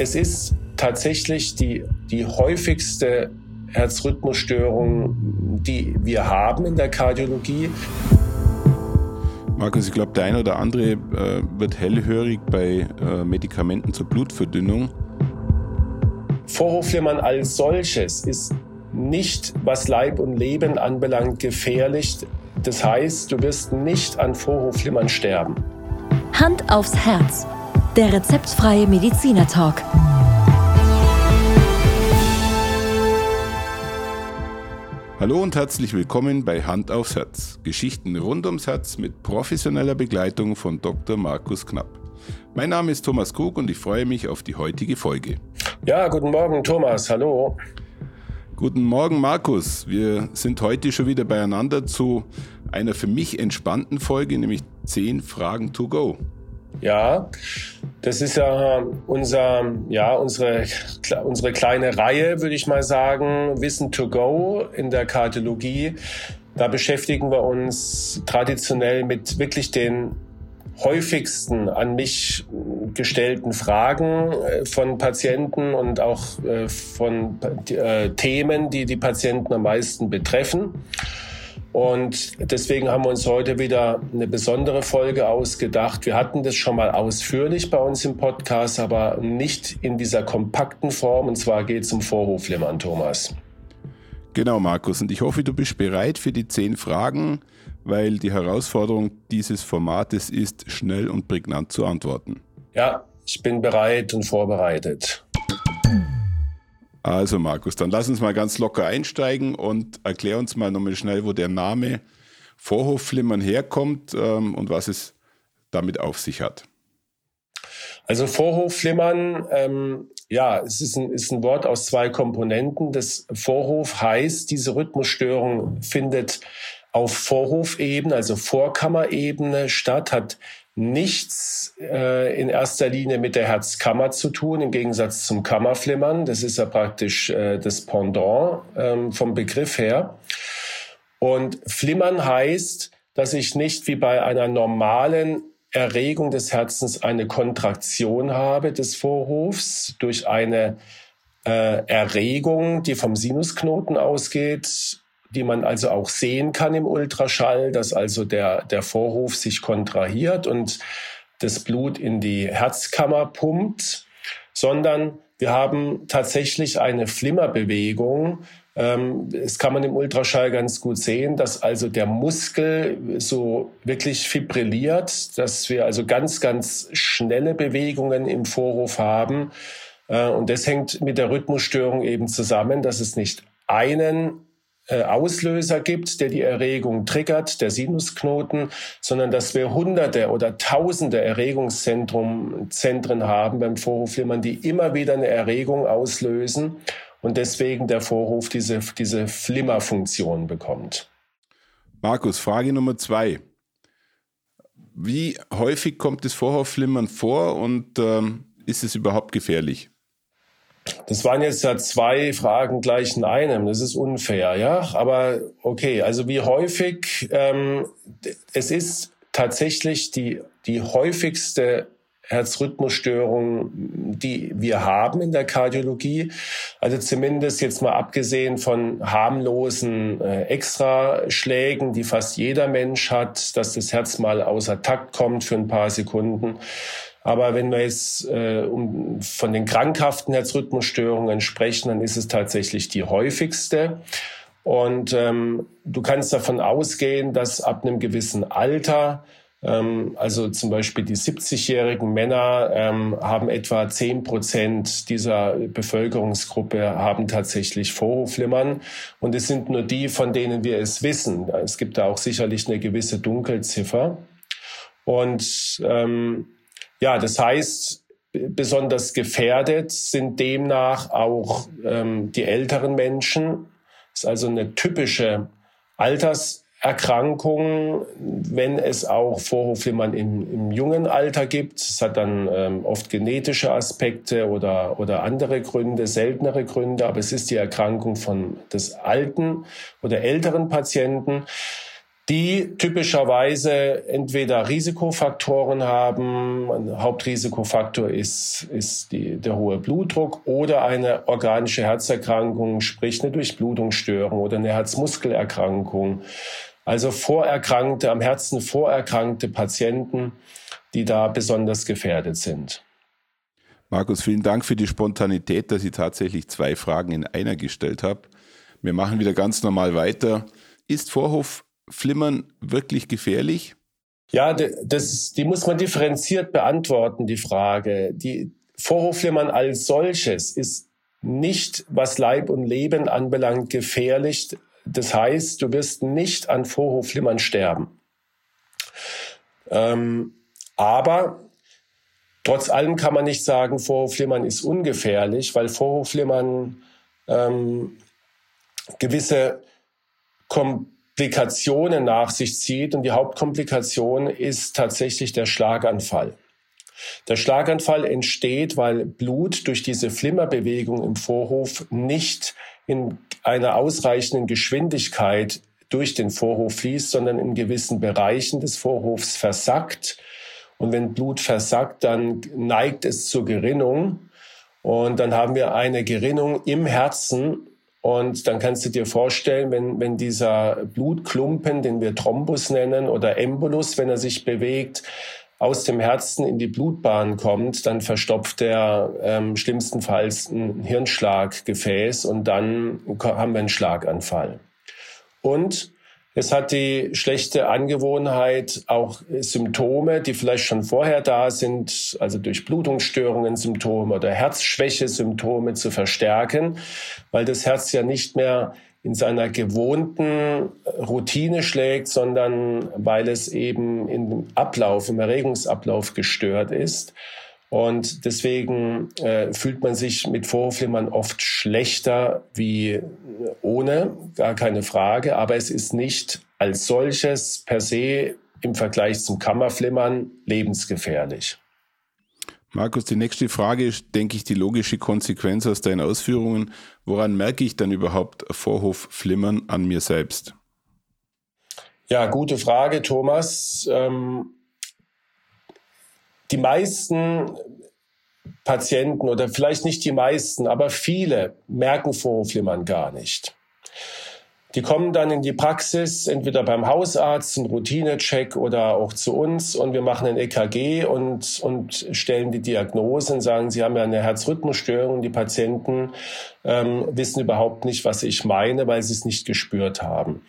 es ist tatsächlich die, die häufigste Herzrhythmusstörung, die wir haben in der Kardiologie. Markus, ich glaube, der eine oder andere äh, wird hellhörig bei äh, Medikamenten zur Blutverdünnung. Vorhofflimmern als solches ist nicht, was Leib und Leben anbelangt, gefährlich. Das heißt, du wirst nicht an Vorhofflimmern sterben. Hand aufs Herz. Der rezeptfreie Mediziner Talk. Hallo und herzlich willkommen bei Hand aufs Herz. Geschichten rund ums Herz mit professioneller Begleitung von Dr. Markus Knapp. Mein Name ist Thomas Krug und ich freue mich auf die heutige Folge. Ja, guten Morgen Thomas, hallo. Guten Morgen Markus. Wir sind heute schon wieder beieinander zu einer für mich entspannten Folge, nämlich 10 Fragen to go. Ja, das ist ja unser, ja, unsere, unsere kleine Reihe, würde ich mal sagen, Wissen to go in der Kardiologie. Da beschäftigen wir uns traditionell mit wirklich den häufigsten an mich gestellten Fragen äh, von Patienten und auch äh, von äh, Themen, die die Patienten am meisten betreffen. Und deswegen haben wir uns heute wieder eine besondere Folge ausgedacht. Wir hatten das schon mal ausführlich bei uns im Podcast, aber nicht in dieser kompakten Form. Und zwar geht es um Vorhoflimmern, Thomas. Genau, Markus. Und ich hoffe, du bist bereit für die zehn Fragen, weil die Herausforderung dieses Formates ist, schnell und prägnant zu antworten. Ja, ich bin bereit und vorbereitet. Also Markus, dann lass uns mal ganz locker einsteigen und erklär uns mal nochmal schnell, wo der Name Vorhofflimmern herkommt ähm, und was es damit auf sich hat. Also Vorhofflimmern, ähm, ja, es ist ein, ist ein Wort aus zwei Komponenten. Das Vorhof heißt, diese Rhythmusstörung findet auf Vorhofebene, also Vorkammerebene statt, hat nichts äh, in erster Linie mit der Herzkammer zu tun, im Gegensatz zum Kammerflimmern. Das ist ja praktisch äh, das Pendant ähm, vom Begriff her. Und Flimmern heißt, dass ich nicht wie bei einer normalen Erregung des Herzens eine Kontraktion habe des Vorhofs durch eine äh, Erregung, die vom Sinusknoten ausgeht, die man also auch sehen kann im Ultraschall, dass also der, der Vorhof sich kontrahiert und das Blut in die Herzkammer pumpt, sondern wir haben tatsächlich eine Flimmerbewegung. Ähm, das kann man im Ultraschall ganz gut sehen, dass also der Muskel so wirklich fibrilliert, dass wir also ganz, ganz schnelle Bewegungen im Vorhof haben. Äh, und das hängt mit der Rhythmusstörung eben zusammen, dass es nicht einen äh, Auslöser gibt, der die Erregung triggert, der Sinusknoten, sondern dass wir hunderte oder tausende Erregungszentren haben beim Vorhofflimmern, die immer wieder eine Erregung auslösen und deswegen der Vorhof diese, diese Flimmerfunktion bekommt. Markus, Frage Nummer zwei. Wie häufig kommt das Vorhofflimmern vor und ähm, ist es überhaupt gefährlich? Das waren jetzt ja zwei Fragen gleich in einem. Das ist unfair, ja. Aber okay, also wie häufig, ähm, es ist tatsächlich die, die häufigste Herzrhythmusstörung, die wir haben in der Kardiologie. Also zumindest jetzt mal abgesehen von harmlosen äh, Extraschlägen, die fast jeder Mensch hat, dass das Herz mal außer Takt kommt für ein paar Sekunden. Aber wenn wir jetzt äh, um, von den krankhaften Herzrhythmusstörungen sprechen, dann ist es tatsächlich die häufigste. Und ähm, du kannst davon ausgehen, dass ab einem gewissen Alter, ähm, also zum Beispiel die 70-jährigen Männer ähm, haben etwa 10 Prozent dieser Bevölkerungsgruppe haben tatsächlich Vorhofflimmern. Und es sind nur die, von denen wir es wissen. Es gibt da auch sicherlich eine gewisse Dunkelziffer. Und ähm, ja, das heißt, besonders gefährdet sind demnach auch ähm, die älteren Menschen. Das ist also eine typische Alterserkrankung, wenn es auch Vorhofflimmern im, im jungen Alter gibt. Es hat dann ähm, oft genetische Aspekte oder, oder andere Gründe, seltenere Gründe, aber es ist die Erkrankung von des alten oder älteren Patienten. Die typischerweise entweder Risikofaktoren haben, ein Hauptrisikofaktor ist, ist die, der hohe Blutdruck oder eine organische Herzerkrankung, sprich eine Durchblutungsstörung oder eine Herzmuskelerkrankung. Also vorerkrankte, am Herzen vorerkrankte Patienten, die da besonders gefährdet sind. Markus, vielen Dank für die Spontanität, dass ich tatsächlich zwei Fragen in einer gestellt habe. Wir machen wieder ganz normal weiter. Ist Vorhofflimmern wirklich gefährlich? Ja, das, die muss man differenziert beantworten, die Frage. Die Vorhofflimmern als solches ist nicht, was Leib und Leben anbelangt, gefährlich. Das heißt, du wirst nicht an Vorhofflimmern sterben. Ähm, aber Trotz allem kann man nicht sagen, Vorhofflimmern ist ungefährlich, weil Vorhofflimmern ähm, gewisse Komplikationen nach sich zieht. Und die Hauptkomplikation ist tatsächlich der Schlaganfall. Der Schlaganfall entsteht, weil Blut durch diese Flimmerbewegung im Vorhof nicht in einer ausreichenden Geschwindigkeit durch den Vorhof fließt, sondern in gewissen Bereichen des Vorhofs versackt und wenn Blut versackt, dann neigt es zur Gerinnung. Und dann haben wir eine Gerinnung im Herzen. Und dann kannst du dir vorstellen, wenn, wenn dieser Blutklumpen, den wir Thrombus nennen oder Embolus, wenn er sich bewegt, aus dem Herzen in die Blutbahn kommt, dann verstopft er ähm, schlimmstenfalls ein Hirnschlaggefäß und dann haben wir einen Schlaganfall. Und es hat die schlechte Angewohnheit, auch Symptome, die vielleicht schon vorher da sind, also durch Blutungsstörungen Symptome oder Herzschwäche-Symptome zu verstärken, weil das Herz ja nicht mehr in seiner gewohnten Routine schlägt, sondern weil es eben im Ablauf, im Erregungsablauf gestört ist. Und deswegen äh, fühlt man sich mit Vorhofflimmern oft schlechter wie ohne, gar keine Frage. Aber es ist nicht als solches per se im Vergleich zum Kammerflimmern lebensgefährlich. Markus, die nächste Frage ist, denke ich, die logische Konsequenz aus deinen Ausführungen. Woran merke ich dann überhaupt Vorhofflimmern an mir selbst? Ja, gute Frage, Thomas. Ähm die meisten Patienten oder vielleicht nicht die meisten, aber viele merken Vorhofflimmern gar nicht. Die kommen dann in die Praxis, entweder beim Hausarzt, ein Routinecheck oder auch zu uns und wir machen ein EKG und, und stellen die Diagnose und sagen, sie haben ja eine Herzrhythmusstörung. Die Patienten ähm, wissen überhaupt nicht, was ich meine, weil sie es nicht gespürt haben.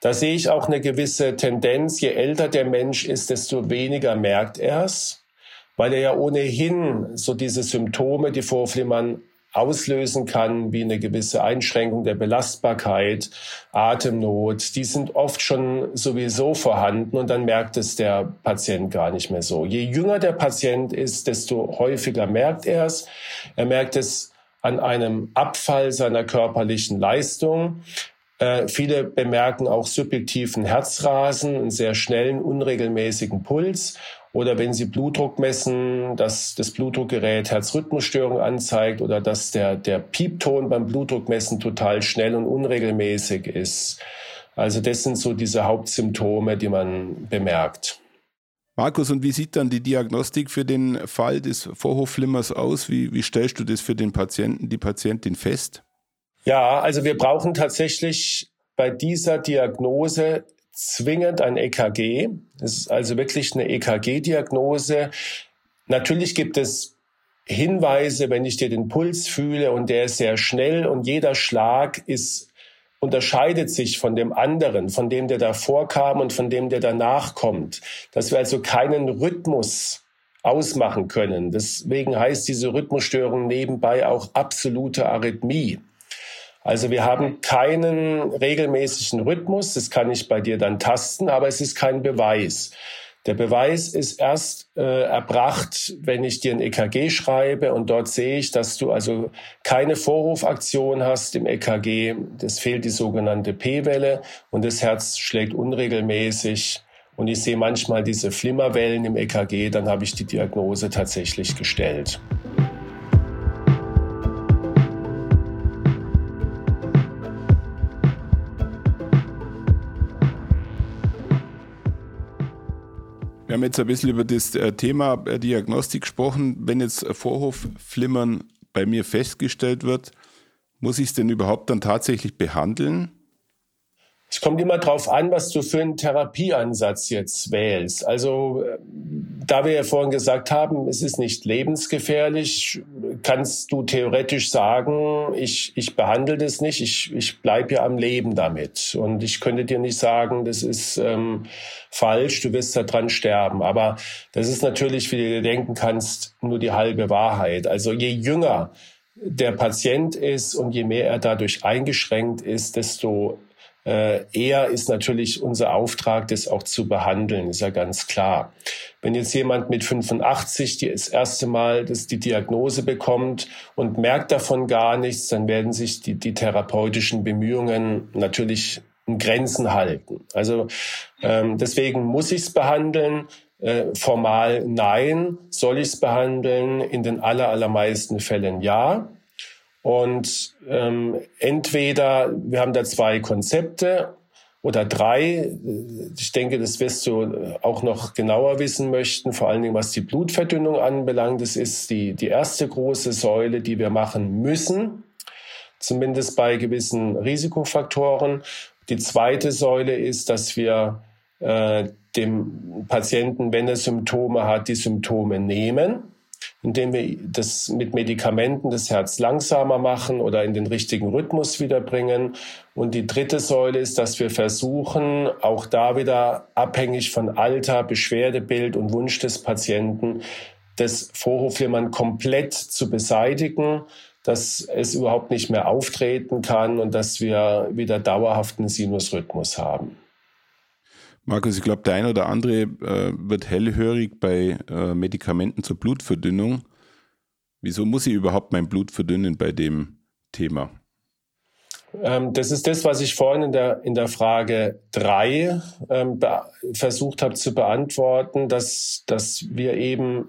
Da sehe ich auch eine gewisse Tendenz. Je älter der Mensch ist, desto weniger merkt er es weil er ja ohnehin so diese Symptome, die Vorflimmern auslösen kann, wie eine gewisse Einschränkung der Belastbarkeit, Atemnot, die sind oft schon sowieso vorhanden und dann merkt es der Patient gar nicht mehr so. Je jünger der Patient ist, desto häufiger merkt er es. Er merkt es an einem Abfall seiner körperlichen Leistung. Äh, viele bemerken auch subjektiven Herzrasen, einen sehr schnellen, unregelmäßigen Puls oder wenn Sie Blutdruck messen, dass das Blutdruckgerät Herzrhythmusstörung anzeigt oder dass der, der Piepton beim Blutdruckmessen total schnell und unregelmäßig ist. Also das sind so diese Hauptsymptome, die man bemerkt. Markus, und wie sieht dann die Diagnostik für den Fall des Vorhofflimmers aus? Wie, wie stellst du das für den Patienten, die Patientin fest? Ja, also wir brauchen tatsächlich bei dieser Diagnose zwingend ein EKG. Das ist also wirklich eine EKG-Diagnose. Natürlich gibt es Hinweise, wenn ich dir den Puls fühle und der ist sehr schnell und jeder Schlag ist unterscheidet sich von dem anderen, von dem, der davor kam und von dem, der danach kommt. Dass wir also keinen Rhythmus ausmachen können. Deswegen heißt diese Rhythmusstörung nebenbei auch absolute Arrhythmie. Also wir haben keinen regelmäßigen Rhythmus, das kann ich bei dir dann tasten, aber es ist kein Beweis. Der Beweis ist erst äh, erbracht, wenn ich dir ein EKG schreibe und dort sehe ich, dass du also keine Vorrufaktion hast im EKG. Es fehlt die sogenannte P-Welle und das Herz schlägt unregelmäßig. Und ich sehe manchmal diese Flimmerwellen im EKG, dann habe ich die Diagnose tatsächlich gestellt. Haben jetzt ein bisschen über das äh, Thema äh, Diagnostik gesprochen. Wenn jetzt Vorhofflimmern bei mir festgestellt wird, muss ich es denn überhaupt dann tatsächlich behandeln? Es kommt immer darauf an, was du für einen Therapieansatz jetzt wählst. Also, äh, da wir ja vorhin gesagt haben, es ist nicht lebensgefährlich, kannst du theoretisch sagen, ich, ich behandle das nicht, ich, ich bleibe ja am Leben damit. Und ich könnte dir nicht sagen, das ist ähm, falsch, du wirst daran sterben. Aber das ist natürlich, wie du dir denken kannst, nur die halbe Wahrheit. Also je jünger der Patient ist und je mehr er dadurch eingeschränkt ist, desto äh, eher ist natürlich unser Auftrag, das auch zu behandeln, ist ja ganz klar. Wenn jetzt jemand mit 85 das erste Mal das die Diagnose bekommt und merkt davon gar nichts, dann werden sich die, die therapeutischen Bemühungen natürlich in Grenzen halten. Also ähm, deswegen muss ich es behandeln. Äh, formal nein. Soll ich es behandeln? In den aller, allermeisten Fällen ja. Und ähm, entweder, wir haben da zwei Konzepte oder drei. Ich denke, das wirst du auch noch genauer wissen möchten, vor allen Dingen was die Blutverdünnung anbelangt. Das ist die, die erste große Säule, die wir machen müssen, zumindest bei gewissen Risikofaktoren. Die zweite Säule ist, dass wir äh, dem Patienten, wenn er Symptome hat, die Symptome nehmen indem wir das mit Medikamenten das Herz langsamer machen oder in den richtigen Rhythmus wiederbringen. Und die dritte Säule ist, dass wir versuchen, auch da wieder abhängig von Alter, Beschwerdebild und Wunsch des Patienten, das Vorhofflimmern komplett zu beseitigen, dass es überhaupt nicht mehr auftreten kann und dass wir wieder dauerhaften Sinusrhythmus haben. Markus, ich glaube, der eine oder andere äh, wird hellhörig bei äh, Medikamenten zur Blutverdünnung. Wieso muss ich überhaupt mein Blut verdünnen bei dem Thema? Ähm, das ist das, was ich vorhin in der, in der Frage drei ähm, versucht habe zu beantworten, dass, dass wir eben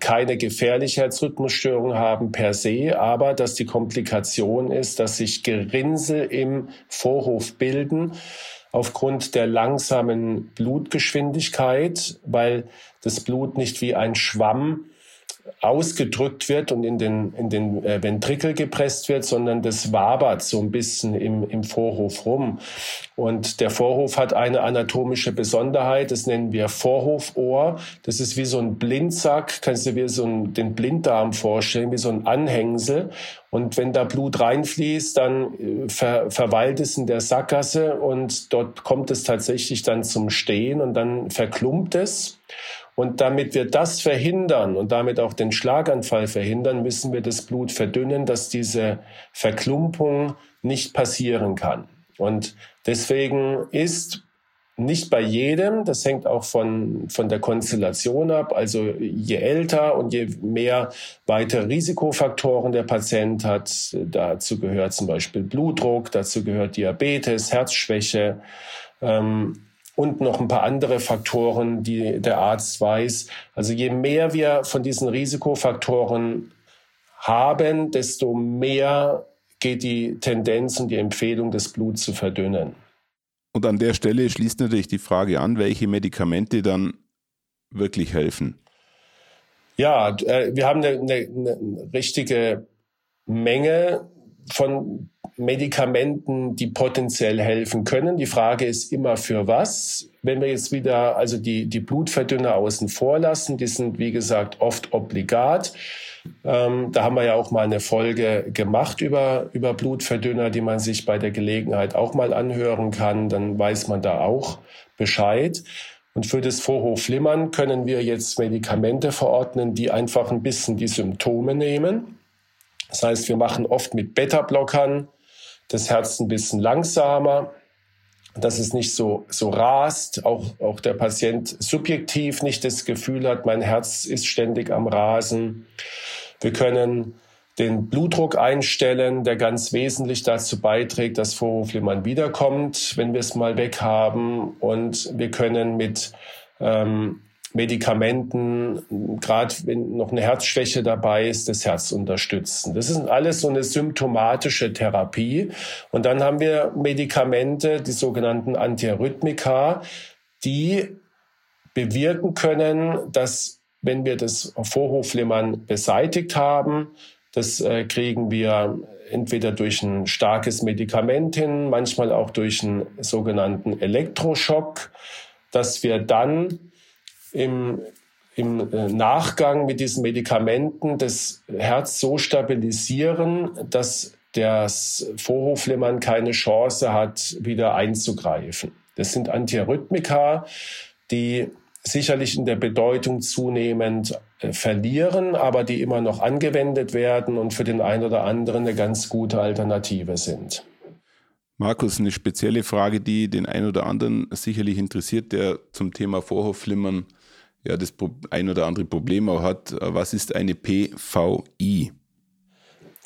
keine gefährliche Herzrhythmusstörung haben per se, aber dass die Komplikation ist, dass sich Gerinnsel im Vorhof bilden aufgrund der langsamen Blutgeschwindigkeit, weil das Blut nicht wie ein Schwamm ausgedrückt wird und in den, in den äh, Ventrikel gepresst wird, sondern das wabert so ein bisschen im, im Vorhof rum. Und der Vorhof hat eine anatomische Besonderheit, das nennen wir Vorhofohr. Das ist wie so ein Blindsack, kannst du dir so ein, den Blinddarm vorstellen, wie so ein Anhängsel. Und wenn da Blut reinfließt, dann äh, ver, verweilt es in der Sackgasse und dort kommt es tatsächlich dann zum Stehen und dann verklumpt es. Und damit wir das verhindern und damit auch den Schlaganfall verhindern, müssen wir das Blut verdünnen, dass diese Verklumpung nicht passieren kann. Und deswegen ist nicht bei jedem, das hängt auch von, von der Konstellation ab. Also je älter und je mehr weitere Risikofaktoren der Patient hat, dazu gehört zum Beispiel Blutdruck, dazu gehört Diabetes, Herzschwäche, ähm, und noch ein paar andere Faktoren, die der Arzt weiß. Also je mehr wir von diesen Risikofaktoren haben, desto mehr geht die Tendenz und die Empfehlung, das Blut zu verdünnen. Und an der Stelle schließt natürlich die Frage an, welche Medikamente dann wirklich helfen. Ja, äh, wir haben eine, eine, eine richtige Menge von Medikamenten, die potenziell helfen können. Die Frage ist immer für was. Wenn wir jetzt wieder also die, die Blutverdünner außen vor lassen, die sind wie gesagt oft obligat. Ähm, da haben wir ja auch mal eine Folge gemacht über, über Blutverdünner, die man sich bei der Gelegenheit auch mal anhören kann. Dann weiß man da auch Bescheid. Und für das Vorhofflimmern können wir jetzt Medikamente verordnen, die einfach ein bisschen die Symptome nehmen. Das heißt, wir machen oft mit Beta-Blockern das Herz ein bisschen langsamer, dass es nicht so, so rast, auch, auch der Patient subjektiv nicht das Gefühl hat, mein Herz ist ständig am Rasen. Wir können den Blutdruck einstellen, der ganz wesentlich dazu beiträgt, dass Vorhofflimmern wiederkommt, wenn wir es mal weg haben. Und wir können mit ähm, Medikamenten, gerade wenn noch eine Herzschwäche dabei ist, das Herz unterstützen. Das ist alles so eine symptomatische Therapie. Und dann haben wir Medikamente, die sogenannten Antiarrhythmika, die bewirken können, dass wenn wir das Vorhofflimmern beseitigt haben, das äh, kriegen wir entweder durch ein starkes Medikament hin, manchmal auch durch einen sogenannten Elektroschock, dass wir dann im, im äh, Nachgang mit diesen Medikamenten das Herz so stabilisieren, dass das Vorhofflimmern keine Chance hat, wieder einzugreifen. Das sind Antiarrhythmika, die sicherlich in der Bedeutung zunehmend äh, verlieren, aber die immer noch angewendet werden und für den einen oder anderen eine ganz gute Alternative sind. Markus, eine spezielle Frage, die den einen oder anderen sicherlich interessiert, der zum Thema Vorhofflimmern ja das ein oder andere Problem auch hat. Was ist eine PVI?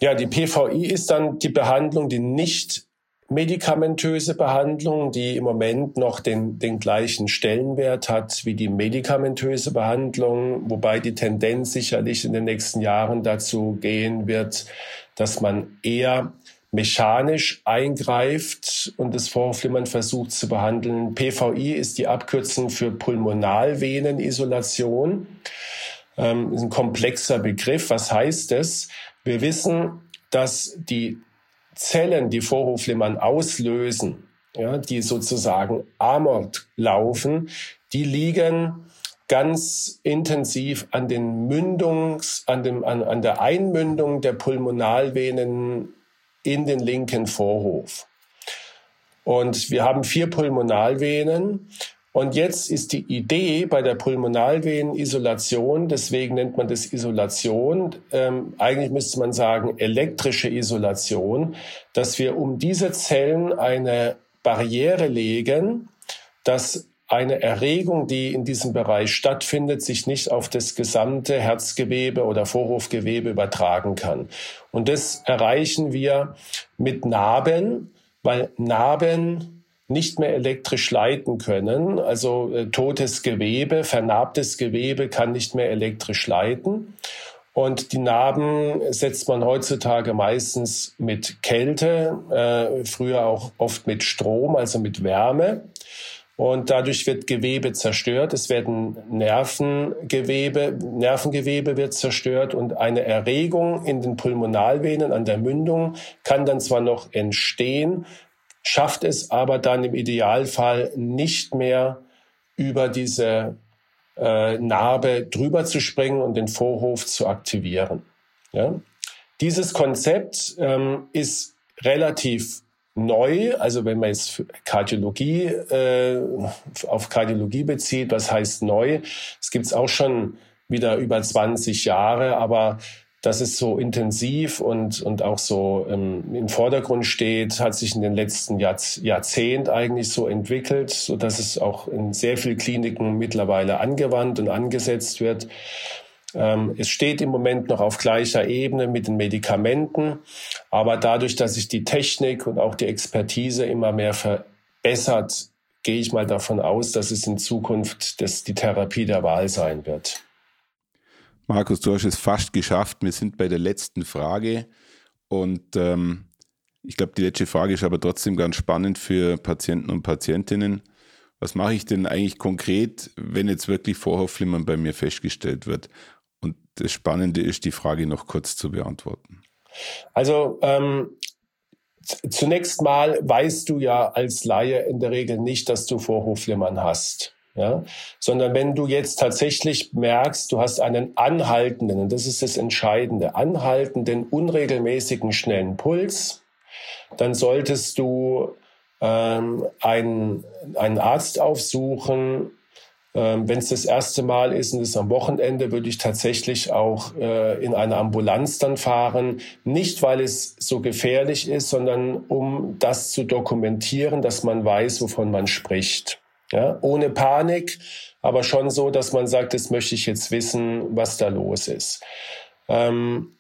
Ja, die PVI ist dann die Behandlung, die nicht medikamentöse Behandlung, die im Moment noch den, den gleichen Stellenwert hat wie die medikamentöse Behandlung, wobei die Tendenz sicherlich in den nächsten Jahren dazu gehen wird, dass man eher mechanisch eingreift und das Vorhofflimmern versucht zu behandeln. PVI ist die Abkürzung für Pulmonalvenenisolation. Ähm, ist ein komplexer Begriff. Was heißt es? Wir wissen, dass die Zellen, die Vorhofflimmern auslösen, ja, die sozusagen amort laufen, die liegen ganz intensiv an den Mündungs, an, dem, an, an der Einmündung der Pulmonalvenen in den linken Vorhof. Und wir haben vier Pulmonalvenen und jetzt ist die Idee bei der Pulmonalvenenisolation, deswegen nennt man das Isolation, ähm, eigentlich müsste man sagen elektrische Isolation, dass wir um diese Zellen eine Barriere legen, dass eine Erregung, die in diesem Bereich stattfindet, sich nicht auf das gesamte Herzgewebe oder Vorhofgewebe übertragen kann. Und das erreichen wir mit Narben, weil Narben nicht mehr elektrisch leiten können. Also äh, totes Gewebe, vernarbtes Gewebe kann nicht mehr elektrisch leiten. Und die Narben setzt man heutzutage meistens mit Kälte, äh, früher auch oft mit Strom, also mit Wärme. Und dadurch wird Gewebe zerstört. Es werden Nervengewebe, Nervengewebe wird zerstört und eine Erregung in den Pulmonalvenen an der Mündung kann dann zwar noch entstehen, schafft es aber dann im Idealfall nicht mehr über diese äh, Narbe drüber zu springen und den Vorhof zu aktivieren. Ja? Dieses Konzept ähm, ist relativ neu, also wenn man jetzt Kardiologie äh, auf Kardiologie bezieht, was heißt neu? Es gibt es auch schon wieder über 20 Jahre, aber dass es so intensiv und, und auch so ähm, im Vordergrund steht, hat sich in den letzten Jahrz Jahrzehnt eigentlich so entwickelt, so dass es auch in sehr vielen Kliniken mittlerweile angewandt und angesetzt wird. Ähm, es steht im Moment noch auf gleicher Ebene mit den Medikamenten, aber dadurch, dass sich die Technik und auch die Expertise immer mehr verbessert, gehe ich mal davon aus, dass es in Zukunft das die Therapie der Wahl sein wird. Markus, du hast es fast geschafft. Wir sind bei der letzten Frage. Und ähm, ich glaube, die letzte Frage ist aber trotzdem ganz spannend für Patienten und Patientinnen. Was mache ich denn eigentlich konkret, wenn jetzt wirklich Vorhofflimmern bei mir festgestellt wird? Und das Spannende ist, die Frage noch kurz zu beantworten. Also ähm, zunächst mal weißt du ja als Laie in der Regel nicht, dass du Vorhofflimmern hast ja, sondern wenn du jetzt tatsächlich merkst, du hast einen anhaltenden, und das ist das Entscheidende, anhaltenden, unregelmäßigen, schnellen Puls, dann solltest du ähm, einen, einen Arzt aufsuchen. Ähm, wenn es das erste Mal ist und es am Wochenende, würde ich tatsächlich auch äh, in eine Ambulanz dann fahren. Nicht, weil es so gefährlich ist, sondern um das zu dokumentieren, dass man weiß, wovon man spricht. Ja, ohne Panik, aber schon so, dass man sagt, das möchte ich jetzt wissen, was da los ist. Ähm,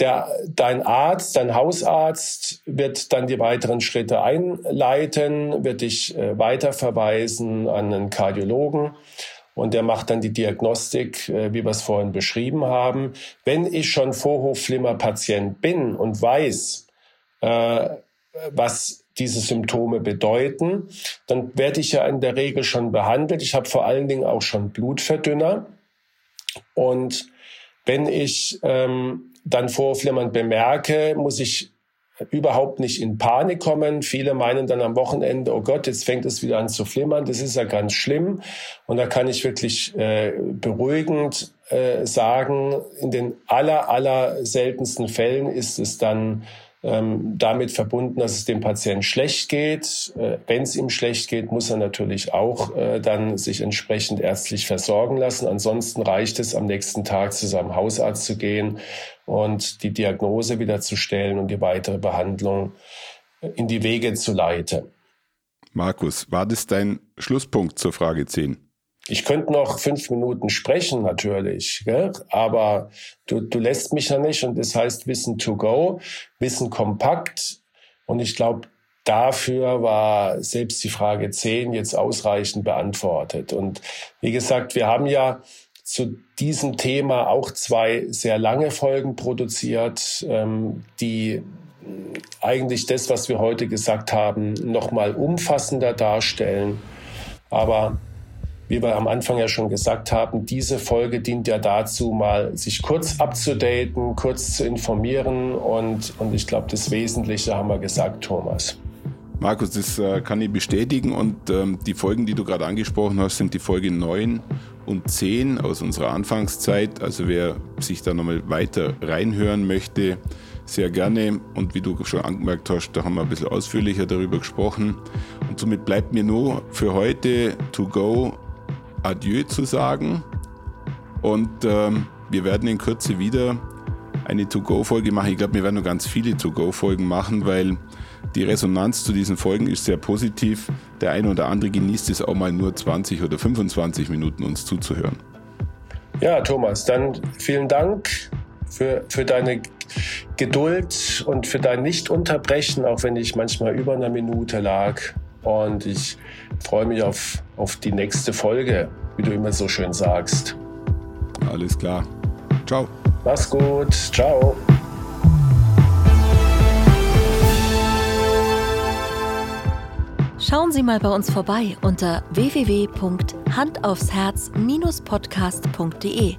der, dein Arzt, dein Hausarzt wird dann die weiteren Schritte einleiten, wird dich äh, weiterverweisen an einen Kardiologen und der macht dann die Diagnostik, äh, wie wir es vorhin beschrieben haben. Wenn ich schon Vorhofflimmer-Patient bin und weiß, äh, was diese Symptome bedeuten, dann werde ich ja in der Regel schon behandelt. Ich habe vor allen Dingen auch schon Blutverdünner. Und wenn ich ähm, dann Vorflimmern bemerke, muss ich überhaupt nicht in Panik kommen. Viele meinen dann am Wochenende, oh Gott, jetzt fängt es wieder an zu flimmern. Das ist ja ganz schlimm. Und da kann ich wirklich äh, beruhigend äh, sagen, in den aller, aller seltensten Fällen ist es dann ähm, damit verbunden, dass es dem Patienten schlecht geht. Äh, Wenn es ihm schlecht geht, muss er natürlich auch äh, dann sich entsprechend ärztlich versorgen lassen. Ansonsten reicht es, am nächsten Tag zu seinem Hausarzt zu gehen und die Diagnose wieder zu stellen und die weitere Behandlung in die Wege zu leiten. Markus, war das dein Schlusspunkt zur Frage 10? Ich könnte noch fünf Minuten sprechen natürlich, gell? aber du, du lässt mich ja nicht und das heißt Wissen to go, Wissen kompakt und ich glaube, dafür war selbst die Frage 10 jetzt ausreichend beantwortet. Und wie gesagt, wir haben ja zu diesem Thema auch zwei sehr lange Folgen produziert, ähm, die eigentlich das, was wir heute gesagt haben, nochmal umfassender darstellen. Aber wie wir am Anfang ja schon gesagt haben, diese Folge dient ja dazu, mal sich kurz abzudaten, kurz zu informieren und, und ich glaube, das Wesentliche haben wir gesagt, Thomas. Markus, das äh, kann ich bestätigen und ähm, die Folgen, die du gerade angesprochen hast, sind die Folge 9 und 10 aus unserer Anfangszeit. Also wer sich da nochmal weiter reinhören möchte, sehr gerne. Und wie du schon angemerkt hast, da haben wir ein bisschen ausführlicher darüber gesprochen. Und somit bleibt mir nur für heute to go Adieu zu sagen. Und ähm, wir werden in Kürze wieder eine To-Go-Folge machen. Ich glaube, wir werden noch ganz viele To-Go-Folgen machen, weil die Resonanz zu diesen Folgen ist sehr positiv. Der eine oder andere genießt es auch mal nur 20 oder 25 Minuten uns zuzuhören. Ja, Thomas, dann vielen Dank für, für deine Geduld und für dein Nicht-Unterbrechen, auch wenn ich manchmal über einer Minute lag. Und ich freue mich auf, auf die nächste Folge, wie du immer so schön sagst. Alles klar. Ciao. Mach's gut. Ciao. Schauen Sie mal bei uns vorbei unter www.handaufsherz-podcast.de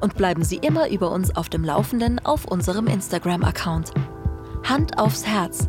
und bleiben Sie immer über uns auf dem Laufenden auf unserem Instagram-Account. Hand aufs Herz,